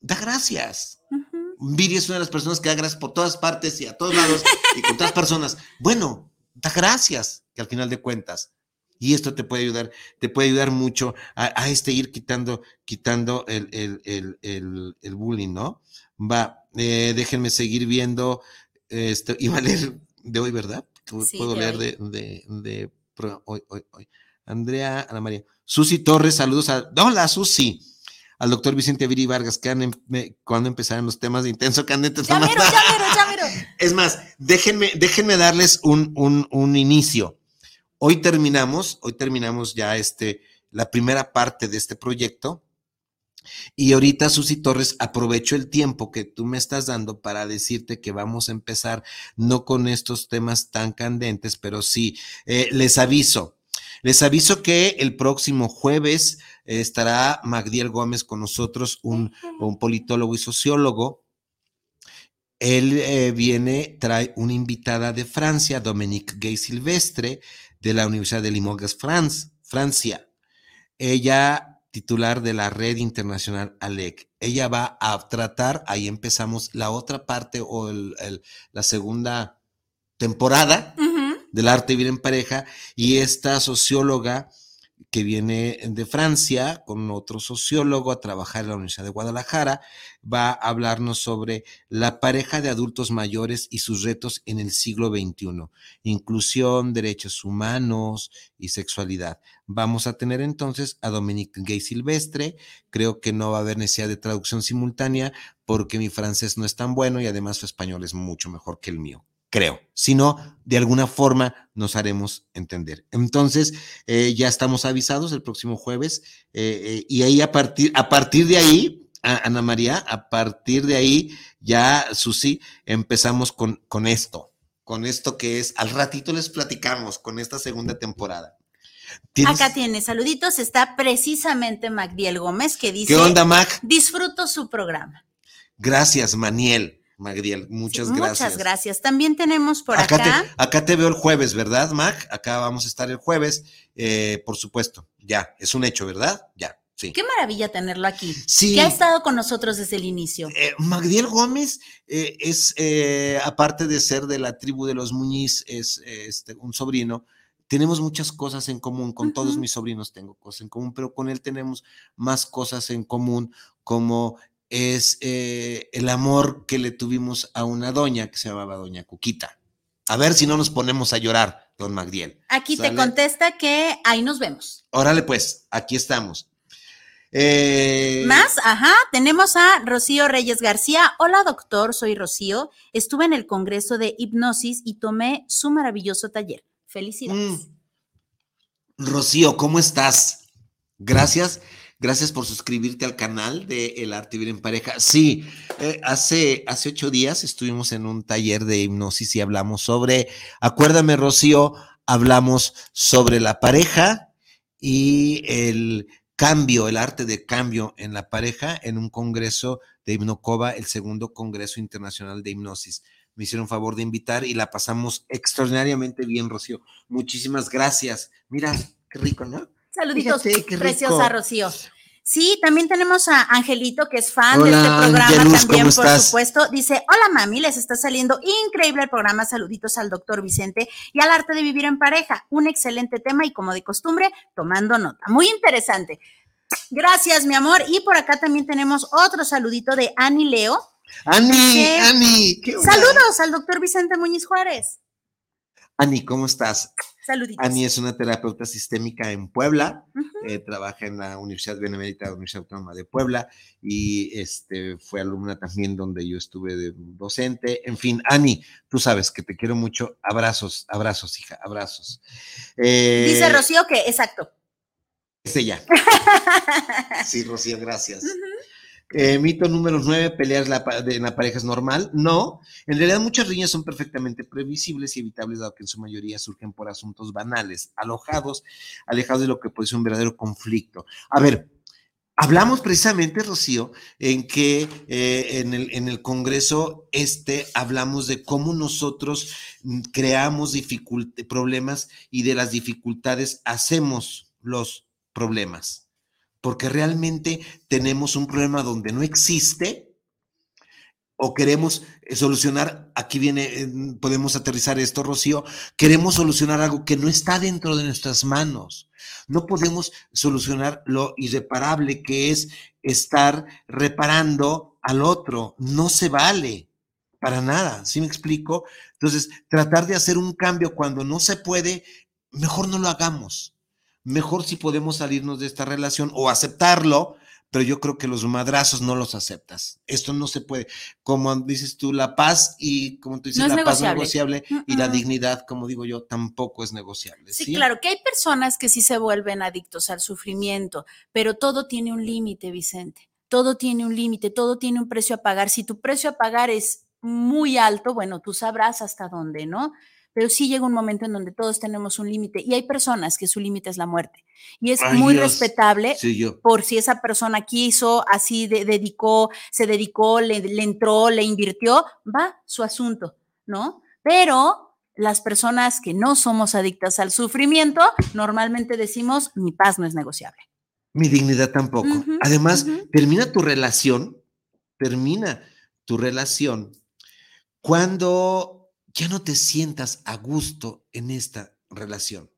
da gracias. Viri es una de las personas que da gracias por todas partes y a todos lados y con todas personas. Bueno, da gracias, que al final de cuentas y esto te puede ayudar, te puede ayudar mucho a, este ir quitando, quitando el, el, el, el bullying, ¿no? Va, eh, déjenme seguir viendo, esto, iba a leer de hoy, ¿verdad? Puedo leer de, de, de, hoy, hoy, hoy. Andrea, Ana María. Susi Torres, saludos a, hola Susi, al doctor Vicente Viri Vargas, que han, cuando empezaron los temas de intenso candente. Ya miro, ya miro, ya miro. Es más, déjenme, déjenme darles un, un, un inicio. Hoy terminamos, hoy terminamos ya este, la primera parte de este proyecto Y ahorita, Susy Torres, aprovecho el tiempo que tú me estás dando para decirte que vamos a empezar no con estos temas tan candentes, pero sí, eh, les aviso. Les aviso que el próximo jueves estará Magdiel Gómez con nosotros, un, un politólogo y sociólogo. Él eh, viene, trae una invitada de Francia, Dominique Gay Silvestre, de la Universidad de Limoges, France, Francia. Ella titular de la red internacional ALEC. Ella va a tratar, ahí empezamos la otra parte o la segunda temporada del arte vivir en pareja y esta socióloga que viene de Francia con otro sociólogo a trabajar en la Universidad de Guadalajara, va a hablarnos sobre la pareja de adultos mayores y sus retos en el siglo XXI, inclusión, derechos humanos y sexualidad. Vamos a tener entonces a Dominique Gay Silvestre, creo que no va a haber necesidad de traducción simultánea porque mi francés no es tan bueno y además su español es mucho mejor que el mío creo. Si no, de alguna forma nos haremos entender. Entonces, eh, ya estamos avisados el próximo jueves eh, eh, y ahí a partir, a partir de ahí, Ana María, a partir de ahí, ya, Susi, empezamos con, con esto, con esto que es, al ratito les platicamos, con esta segunda temporada. Acá tiene saluditos, está precisamente Magdiel Gómez que dice, ¿qué onda, Mac? Disfruto su programa. Gracias, Maniel. Magdiel, muchas gracias. Muchas gracias. También tenemos por acá. Acá te, acá te veo el jueves, ¿verdad, Mac? Acá vamos a estar el jueves, eh, por supuesto. Ya, es un hecho, ¿verdad? Ya. Sí. Qué maravilla tenerlo aquí. Sí. Que ha estado con nosotros desde el inicio. Eh, Magdiel Gómez eh, es, eh, aparte de ser de la tribu de los Muñiz, es este, un sobrino. Tenemos muchas cosas en común, con uh -huh. todos mis sobrinos tengo cosas en común, pero con él tenemos más cosas en común, como es eh, el amor que le tuvimos a una doña que se llamaba Doña Cuquita. A ver si no nos ponemos a llorar, don Magdiel. Aquí ¿sale? te contesta que ahí nos vemos. Órale, pues, aquí estamos. Eh... Más, ajá, tenemos a Rocío Reyes García. Hola, doctor, soy Rocío. Estuve en el Congreso de Hipnosis y tomé su maravilloso taller. Felicidades. Mm. Rocío, ¿cómo estás? Gracias. Gracias por suscribirte al canal de El Arte Vivir en Pareja. Sí, eh, hace, hace ocho días estuvimos en un taller de hipnosis y hablamos sobre, acuérdame, Rocío, hablamos sobre la pareja y el cambio, el arte de cambio en la pareja en un congreso de Hipnocova, el segundo Congreso Internacional de Hipnosis. Me hicieron favor de invitar y la pasamos extraordinariamente bien, Rocío. Muchísimas gracias. Mira, qué rico, ¿no? Saluditos, Fíjate, preciosa Rocío. Sí, también tenemos a Angelito, que es fan hola, de este programa Angelus, también, por estás? supuesto. Dice, hola mami, les está saliendo increíble el programa. Saluditos al doctor Vicente y al arte de vivir en pareja. Un excelente tema y como de costumbre, tomando nota. Muy interesante. Gracias, mi amor. Y por acá también tenemos otro saludito de Ani Leo. Ani, Ani. Saludos al doctor Vicente Muñiz Juárez. Ani, ¿cómo estás? Saluditos. Ani es una terapeuta sistémica en Puebla, uh -huh. eh, trabaja en la Universidad Benemérita, Universidad Autónoma de Puebla, y este, fue alumna también donde yo estuve de docente. En fin, Ani, tú sabes que te quiero mucho. Abrazos, abrazos, hija, abrazos. Eh, Dice Rocío que, exacto. Es ella. sí, Rocío, gracias. Uh -huh. Eh, mito número 9, pelear la, de, en la pareja es normal. No, en realidad muchas riñas son perfectamente previsibles y evitables, dado que en su mayoría surgen por asuntos banales, alojados, alejados de lo que puede ser un verdadero conflicto. A ver, hablamos precisamente, Rocío, en que eh, en, el, en el Congreso este hablamos de cómo nosotros creamos problemas y de las dificultades hacemos los problemas porque realmente tenemos un problema donde no existe o queremos solucionar, aquí viene, podemos aterrizar esto, Rocío, queremos solucionar algo que no está dentro de nuestras manos. No podemos solucionar lo irreparable que es estar reparando al otro. No se vale para nada, ¿sí me explico? Entonces, tratar de hacer un cambio cuando no se puede, mejor no lo hagamos mejor si podemos salirnos de esta relación o aceptarlo, pero yo creo que los madrazos no los aceptas. Esto no se puede. Como dices tú, la paz y como tú dices, no la negociable. paz negociable uh -uh. y la dignidad, como digo yo, tampoco es negociable. Sí, ¿sí? claro, que hay personas que sí se vuelven adictos al sufrimiento, pero todo tiene un límite, Vicente. todo tiene un límite, todo tiene un precio a pagar. Si tu precio a pagar es muy alto, bueno, tú sabrás hasta dónde, ¿no? Pero sí llega un momento en donde todos tenemos un límite y hay personas que su límite es la muerte. Y es Ay, muy Dios. respetable Sí, por si esa persona quiso, así de- dedicó, se dedicó, le, le entró, le invirtió, va su asunto, ¿no? Pero las personas que no somos adictas al sufrimiento, normalmente decimos, mi paz no es negociable. Mi dignidad tampoco. Además, termina tu relación, termina tu relación cuando ya no te sientas a gusto en esta relación.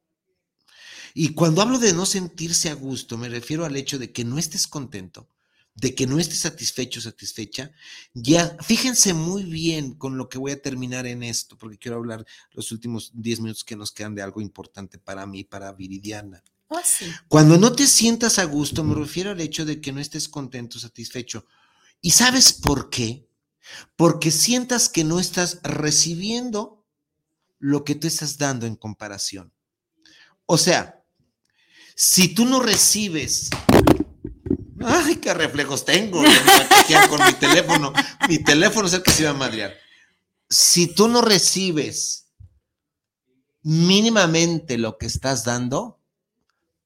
Y cuando hablo de no sentirse a gusto, me refiero al hecho de que no estés contento, de que no estés satisfecho, satisfecha. Ya, fíjense muy bien con lo que voy a terminar en esto, porque quiero hablar los últimos 10 minutos que nos quedan de algo importante para mí, para Viridiana. Oh, sí. Cuando no te sientas a gusto, me refiero al hecho de que no estés contento, satisfecho. ¿Y sabes por qué? Porque sientas que no estás recibiendo lo que tú estás dando en comparación. O sea, si tú no recibes... Ay, qué reflejos tengo con mi teléfono. Mi teléfono es el que se iba a madrear. Si tú no recibes mínimamente lo que estás dando,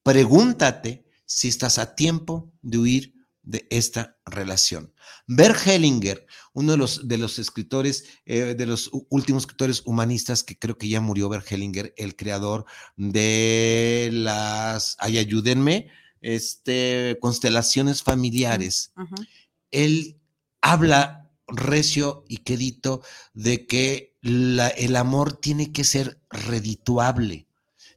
pregúntate si estás a tiempo de huir de esta relación. Bert Hellinger, uno de los, de los escritores, eh, de los últimos escritores humanistas que creo que ya murió, Bert Hellinger, el creador de las, ay, ayúdenme, este, constelaciones familiares él habla recio y quedito de que la- el amor tiene que ser redituable.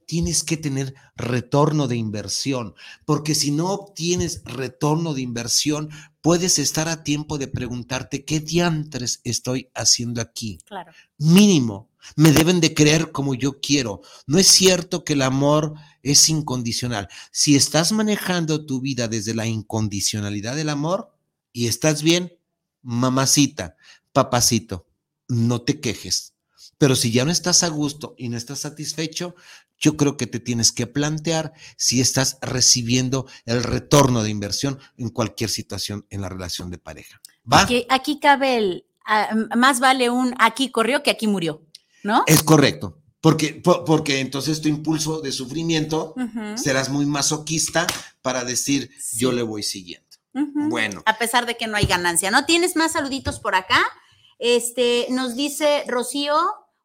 Tienes que tener retorno de inversión, porque si no obtienes retorno de inversión, puedes estar a tiempo de preguntarte qué diantres estoy haciendo aquí Claro. mínimo. Me deben de creer como yo quiero. No es cierto que el amor es incondicional. Si estás manejando tu vida desde la incondicionalidad del amor y estás bien, mamacita, papacito, no te quejes. Pero si ya no estás a gusto y no estás satisfecho, yo creo que te tienes que plantear si estás recibiendo el retorno de inversión en cualquier situación en la relación de pareja. ¿Va? Aquí, aquí cabe el, ah, más vale un aquí corrió que aquí murió, ¿no? Es correcto. Porque, po- porque entonces tu impulso de sufrimiento serás muy masoquista para decir Sí. yo le voy siguiendo. Bueno, A pesar de que no hay ganancia, ¿no? ¿Tienes más saluditos por acá? Este, nos dice Rocío,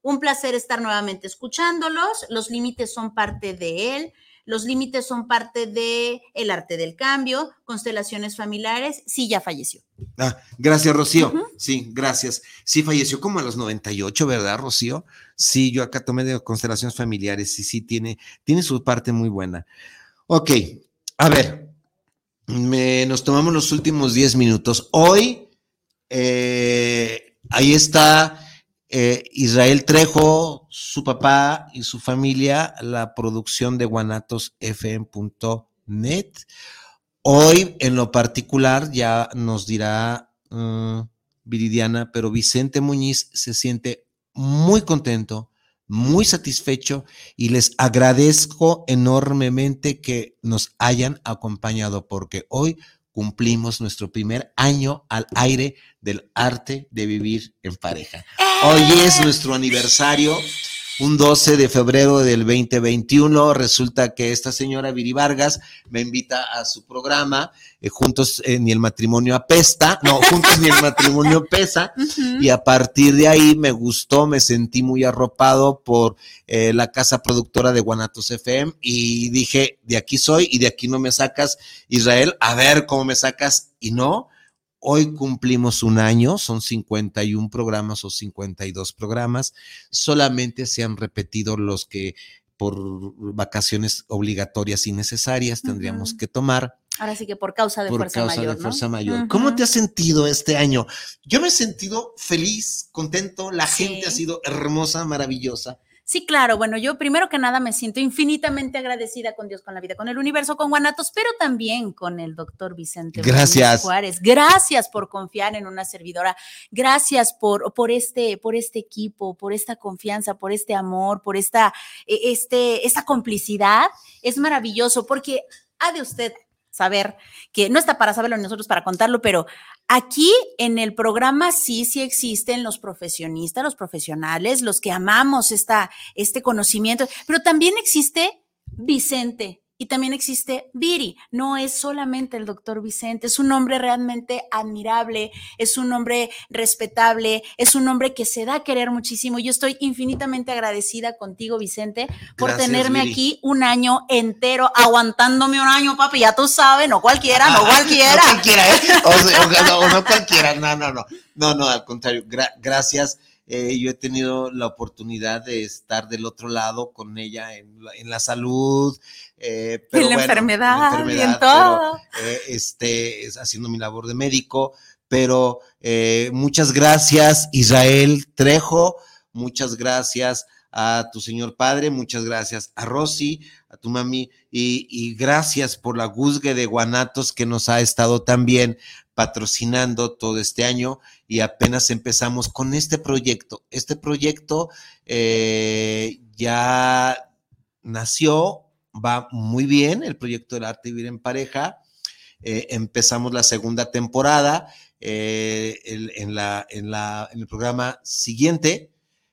un placer estar nuevamente escuchándolos. Los límites son parte de él. Los límites son parte de el arte del cambio, constelaciones familiares. Sí, ya falleció. ah, gracias Rocío. Sí, gracias. Sí, falleció como a los 98, ¿verdad, Rocío? Sí, yo acá tomé de constelaciones familiares y sí, tiene, tiene su parte muy buena. Ok, a ver, me- nos tomamos los últimos 10 minutos. Hoy, eh, ahí está eh, Israel Trejo, su papá y su familia, la producción de guanatosfm.net. Hoy, en lo particular, ya nos dirá mm, Viridiana, pero Vicente Muñiz se siente muy contento, muy satisfecho y les agradezco enormemente que nos hayan acompañado porque hoy cumplimos nuestro primer año al aire del arte de vivir en pareja. Hoy es nuestro aniversario, un 12 de febrero del 2021. Resulta que esta señora Viri Vargas me invita a su programa, eh, Juntos eh, ni el matrimonio apesta, no, Juntos ni el matrimonio pesa. Y a partir de ahí me gustó, me sentí muy arropado por eh, la casa productora de Guanatos FM y dije, de aquí soy y de aquí no me sacas, Israel, a ver cómo me sacas. Y no, hoy cumplimos un año, son 51 programas o 52 programas, solamente se han repetido los que por vacaciones obligatorias y necesarias tendríamos que tomar Ahora sí que por causa de por fuerza causa mayor. de ¿no? fuerza mayor. ¿Cómo te has sentido este año? Yo me he sentido feliz, contento, la Sí. gente ha sido hermosa, maravillosa. Sí, claro. Bueno, yo primero que nada me siento infinitamente agradecida con Dios, con la vida, con el universo, con Guanatos, pero también con el doctor Vicente Gracias. Juárez. Gracias por confiar en una servidora. Gracias por, por, este, por este equipo, por esta confianza, por este amor, por esta, eh, este, esta complicidad. Es maravilloso porque ha de usted saber, que no está para saberlo nosotros para contarlo, pero aquí en el programa sí, sí existen los profesionistas, los profesionales, los que amamos esta, este conocimiento, pero también existe Vicente, y también existe Viri. No es solamente el doctor Vicente, es un hombre realmente admirable, es un hombre respetable, es un hombre que se da a querer muchísimo. Yo estoy infinitamente agradecida contigo, Vicente, por tenerme aquí un año entero, aguantándome un año, papi. Ya tú sabes, no cualquiera, no cualquiera. no cualquiera, ¿eh? O, no, cualquiera, no, no, no. No, no, al contrario. gracias. Eh, yo he tenido la oportunidad de estar del otro lado con ella en la, en la salud, eh, pero en la enfermedad, y en todo. Eh, este, haciendo mi labor de médico, pero eh, muchas gracias Israel Trejo, muchas gracias a tu señor padre, muchas gracias a Rosy, a tu mami, y, y gracias por la Guzgue de Guanatos que nos ha estado también patrocinando todo este año y apenas empezamos con este proyecto. Este proyecto eh, ya nació, va muy bien, el proyecto del arte vivir en pareja. Eh, empezamos la segunda temporada eh, en, la, en, la, en el programa siguiente.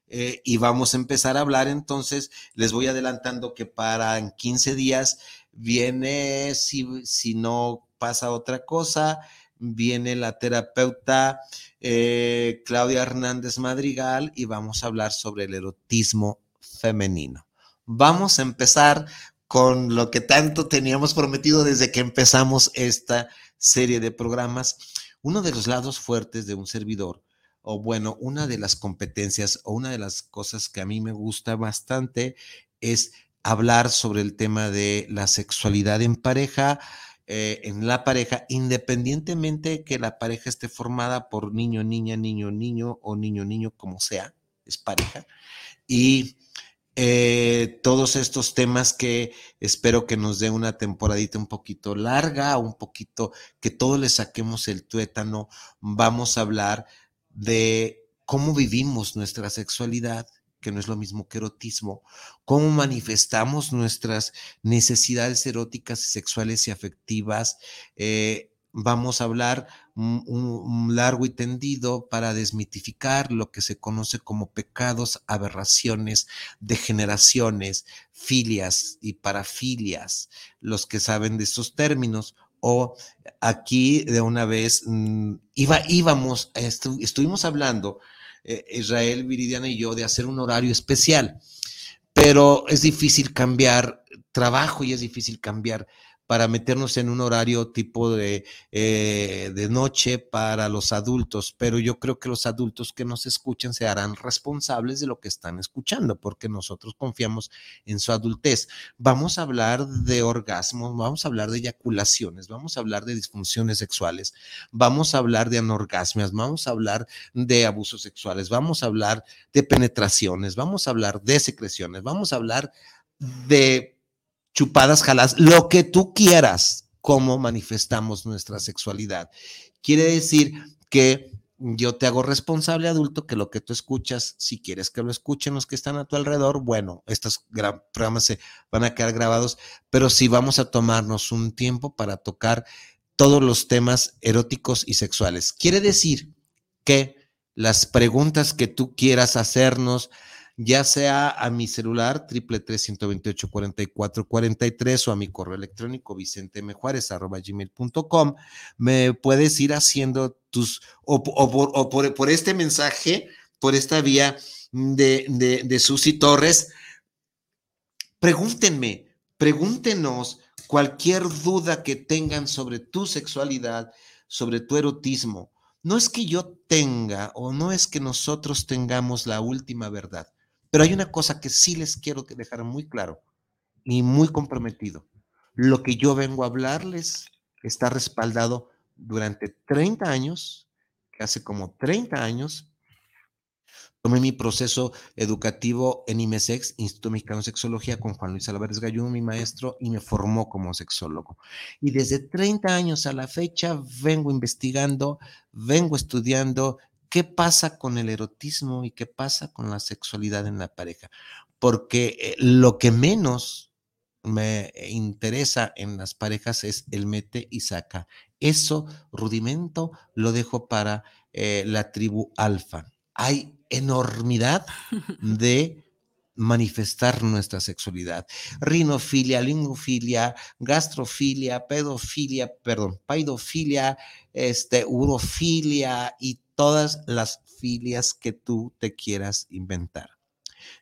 y vamos a empezar a hablar entonces, les voy adelantando que para en 15 días viene, si, si no pasa otra cosa, viene la terapeuta eh, Claudia Hernández Madrigal y vamos a hablar sobre el erotismo femenino. Vamos a empezar con lo que tanto teníamos prometido desde que empezamos esta serie de programas. Uno de los lados fuertes de un servidor, o bueno, una de las competencias o una de las cosas que a mí me gusta bastante es hablar sobre el tema de la sexualidad en pareja, eh, en la pareja, independientemente que la pareja esté formada por niño, niña, niño, niño o niño, niño, como sea, es pareja. Y eh, todos estos temas que espero que nos dé una temporadita un poquito larga, un poquito que todos le saquemos el tuétano, vamos a hablar de cómo vivimos nuestra sexualidad, que no es lo mismo que erotismo, cómo manifestamos nuestras necesidades eróticas y sexuales y afectivas. Eh, vamos a hablar un, largo y tendido para desmitificar lo que se conoce como pecados, aberraciones, degeneraciones, filias y parafilias, los que saben de esos términos. O aquí de una vez mm, iba, íbamos, estuvimos hablando eh, Israel, Viridiana y yo de hacer un horario especial, pero es difícil cambiar trabajo y es difícil cambiar para meternos en un horario tipo de, eh, de noche para los adultos, pero yo creo que los adultos que nos escuchen se harán responsables de lo que están escuchando, porque nosotros confiamos en su adultez. Vamos a hablar de orgasmos, vamos a hablar de eyaculaciones, vamos a hablar de disfunciones sexuales, vamos a hablar de anorgasmias, vamos a hablar de abusos sexuales, vamos a hablar de penetraciones, vamos a hablar de secreciones, vamos a hablar de chupadas, jalas, lo que tú quieras, cómo manifestamos nuestra sexualidad. Quiere decir que yo te hago responsable adulto que lo que tú escuchas, si quieres que lo escuchen los que están a tu alrededor, bueno, estos programas se van a quedar grabados, pero sí vamos a tomarnos un tiempo para tocar todos los temas eróticos y sexuales. Quiere decir que las preguntas que tú quieras hacernos, ya sea a mi celular triple tres ciento veintiocho cuarenta y cuatro cuarenta y tres o a mi correo electrónico vicentemejuárez arroba gmail.com, me puedes ir haciendo tus, o, por, por, este mensaje, por esta vía de, de, de Susi Torres, pregúntenme, pregúntenos cualquier duda que tengan sobre tu sexualidad, sobre tu erotismo. No es que yo tenga o no es que nosotros tengamos la última verdad. Pero hay una cosa que sí les quiero dejar muy claro y muy comprometido. Lo que yo vengo a hablarles está respaldado durante 30 años, que hace como 30 años, tomé mi proceso educativo en IMESEX, Instituto Mexicano de Sexología, con Juan Luis Álvarez Gallú, mi maestro, y me formó como sexólogo. Y desde 30 años a la fecha vengo investigando, vengo estudiando qué pasa con el erotismo y qué pasa con la sexualidad en la pareja. Porque eh, lo que menos me interesa en las parejas es el mete y saca. Eso, rudimento, lo dejo para eh, la tribu alfa. Hay enormidad de manifestar nuestra sexualidad. Rinofilia, lingofilia, gastrofilia, pedofilia, perdón, paidofilia, este, urofilia y todas las filias que tú te quieras inventar.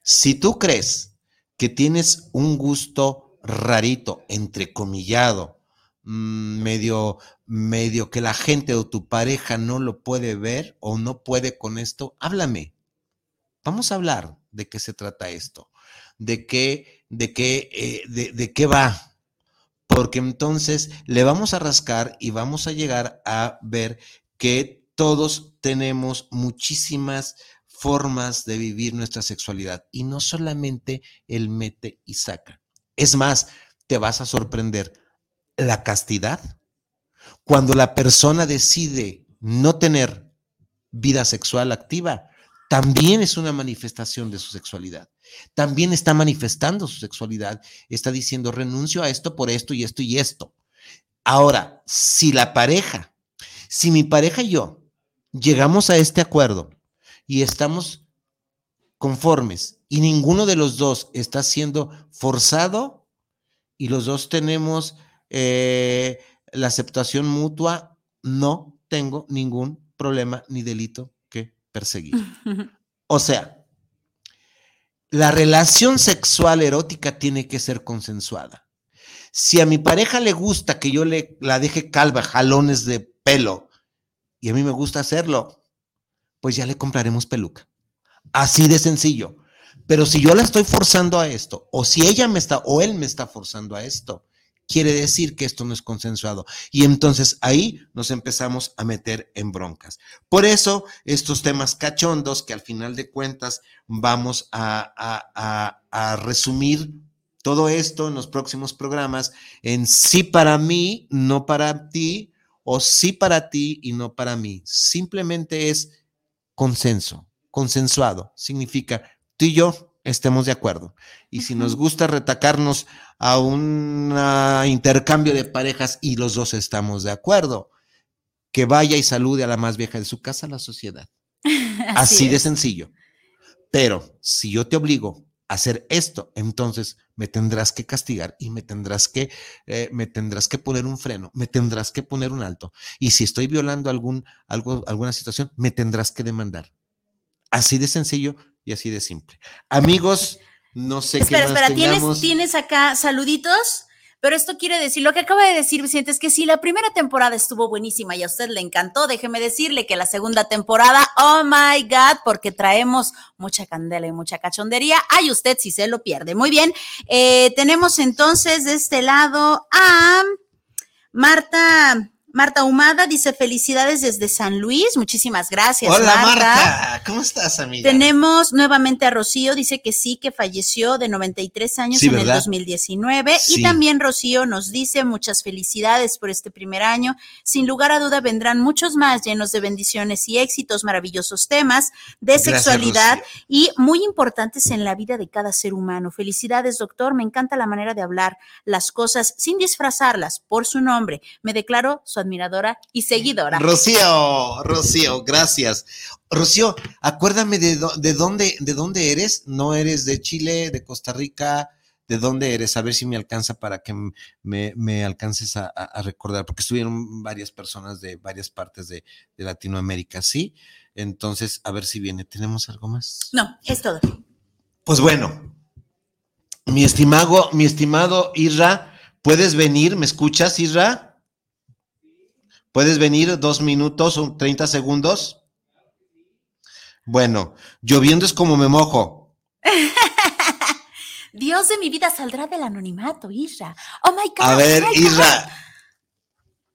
Si tú crees que tienes un gusto rarito, entrecomillado, mm, medio, medio que la gente o tu pareja no lo puede ver o no puede con esto, háblame. Vamos a hablar de qué se trata esto, de qué, de qué, eh, de, de qué va. Porque entonces le vamos a rascar y vamos a llegar a ver que todos tenemos muchísimas formas de vivir nuestra sexualidad y no solamente el mete y saca. Es más, te vas a sorprender. La castidad, cuando la persona decide no tener vida sexual activa, también es una manifestación de su sexualidad. También está manifestando su sexualidad. Está diciendo, renuncio a esto por esto y esto y esto. Ahora, si la pareja, si mi pareja y yo llegamos a este acuerdo y estamos conformes y ninguno de los dos está siendo forzado y los dos tenemos eh, la aceptación mutua, no tengo ningún problema ni delito que perseguir. O sea, la relación sexual erótica tiene que ser consensuada. Si a mi pareja le gusta que yo le la deje calva, jalones de pelo, y a mí me gusta hacerlo, pues ya le compraremos peluca. Así de sencillo. Pero si yo la estoy forzando a esto, o si ella me está, o él me está forzando a esto, quiere decir que esto no es consensuado. Y entonces ahí nos empezamos a meter en broncas. Por eso, estos temas cachondos que al final de cuentas vamos a, a, resumir todo esto en los próximos programas en sí para mí, no para ti, o sí para ti y no para mí. Simplemente es consenso, consensuado. Significa tú y yo estemos de acuerdo. Y si nos gusta retacarnos a un intercambio de parejas y los dos estamos de acuerdo, que vaya y salude a la más vieja de su casa, la sociedad. Así, Así de sencillo. Pero si yo te obligo hacer esto, entonces me tendrás que castigar y me tendrás que, eh, me tendrás que poner un freno, me tendrás que poner un alto. Y si estoy violando algún, algo, alguna situación, me tendrás que demandar. Así de sencillo y así de simple. Amigos, no sé espera, qué más Espera, ¿tienes, ¿tienes acá saluditos? Pero esto quiere decir, lo que acaba de decir Vicente es que si la primera temporada estuvo buenísima y a usted le encantó, déjeme decirle que la segunda temporada, oh my God, porque traemos mucha candela y mucha cachondería. Ay, usted si se lo pierde. Muy bien, eh, tenemos entonces de este lado a Marta Marta Humada dice felicidades desde San Luis. Muchísimas gracias. Hola Marta. ¿cómo estás, amiga? Tenemos nuevamente a Rocío, dice que sí, que falleció de 93 años en el 2019. Y también Rocío nos dice muchas felicidades por este primer año. Sin lugar a duda vendrán muchos más llenos de bendiciones y éxitos, maravillosos temas de sexualidad y muy importantes en la vida de cada ser humano. Felicidades, doctor. Me encanta la manera de hablar las cosas sin disfrazarlas por su nombre. Me declaro su admiradora y seguidora. Rocío, Rocío, gracias. Rocío, acuérdame de, de, dónde, de dónde eres. No eres de Chile, de Costa Rica. ¿De dónde eres? A ver si me alcanza para que me, me alcances a, a, recordar, porque estuvieron varias personas de varias partes de, de Latinoamérica, ¿sí? Entonces, a ver si viene. ¿Tenemos algo más? No, es todo. Pues bueno, mi estimado, mi estimado Isra, ¿puedes venir? ¿Me escuchas, Isra? ¿Puedes venir dos minutos o 30 segundos? Bueno, lloviendo es como me mojo. Dios de mi vida saldrá del anonimato, Isra. Oh my God. A ver, oh Isra.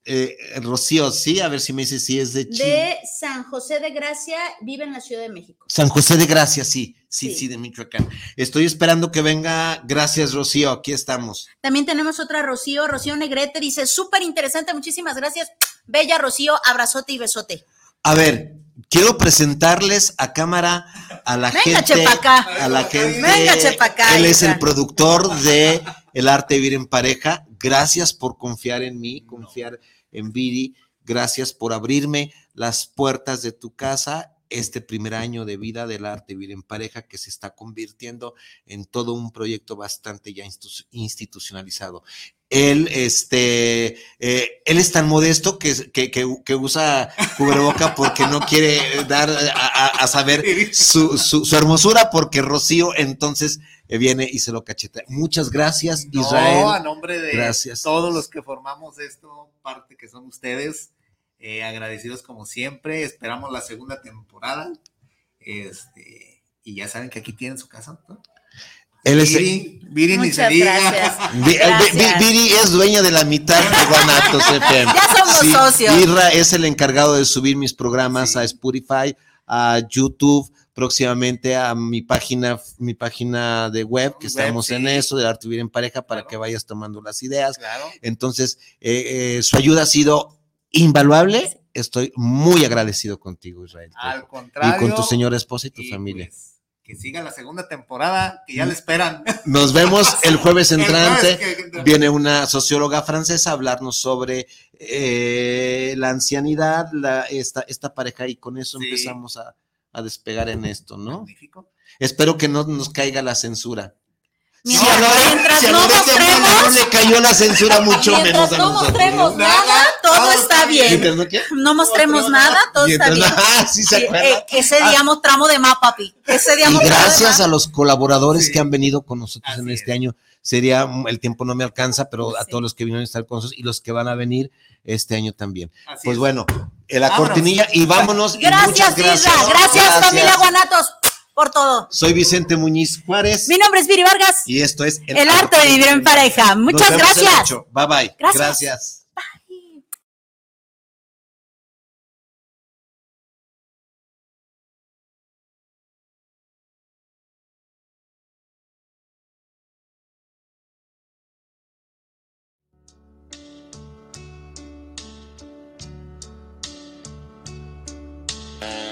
Eh, Rocío, sí, a ver si me dice si es de Chile. De San José de Gracia, vive en la Ciudad de México. San José de Gracia, sí, sí, sí, sí, de Michoacán. Estoy esperando que venga. Gracias, Rocío, aquí estamos. También tenemos otra Rocío, Rocío Negrete, dice, súper interesante, muchísimas gracias. Bella Rocío, abrazote y besote. A ver, quiero presentarles a cámara a la Venga, gente. Chepacá. A la gente. Venga, Chepacá. Él es el productor de el arte de vivir en pareja. Gracias por confiar en mí, confiar en Viri. Gracias por abrirme las puertas de tu casa este primer año de vida del arte vivir en pareja que se está convirtiendo en todo un proyecto bastante ya institucionalizado. Él, este, eh, él es tan modesto que, que, que, usa cubreboca porque no quiere dar a, saber su, su, hermosura porque Rocío entonces eh, viene y se lo cacheta. Muchas gracias, Israel. a nombre de gracias. todos los que formamos esto, parte que son ustedes, eh, agradecidos como siempre. Esperamos la segunda temporada. Este, y ya saben que aquí tienen su casa. ¿no? Él es Viri, ni se diga. Viri es dueña de la mitad de Guanatos FM. Ya somos socios. Irra es el encargado de subir mis programas a Spotify, a YouTube, próximamente a mi página, mi página de web, que estamos en eso, de Arte Vivir en Pareja, para que vayas tomando las ideas. Entonces, eh, eh, su ayuda ha sido invaluable. Estoy muy agradecido contigo, Israel. Al contrario. Y con tu señora esposa y tu familia. Pues, que siga la segunda temporada, que ya le esperan. Nos vemos el jueves entrante. Viene una socióloga francesa a hablarnos sobre eh, la ancianidad, la, esta, esta pareja, y con eso empezamos a, a, despegar en esto, ¿no? Magnífico. Espero que no nos caiga la censura. Mientras, no mostremos, no le cayó la censura mucho menos no mostremos nada, todo está bien. No, mostremos nada, todo está bien. Ah, sí se eh, ese día ah. mostramos de más, papi. Ese día y gracias a los colaboradores que han venido con nosotros en este año. Sería, el tiempo no me alcanza, pero a todos los que vinieron a estar con nosotros y los que van a venir este año también. pues bueno, en la cortinilla y vámonos. Gracias, gracias. gracias, gracias, familia Guanatos por todo. Soy Vicente Muñiz Juárez. Mi nombre es Viri Vargas. Y esto es El, arte, de vivir en pareja. Muchas gracias. Bye bye. gracias. Bye.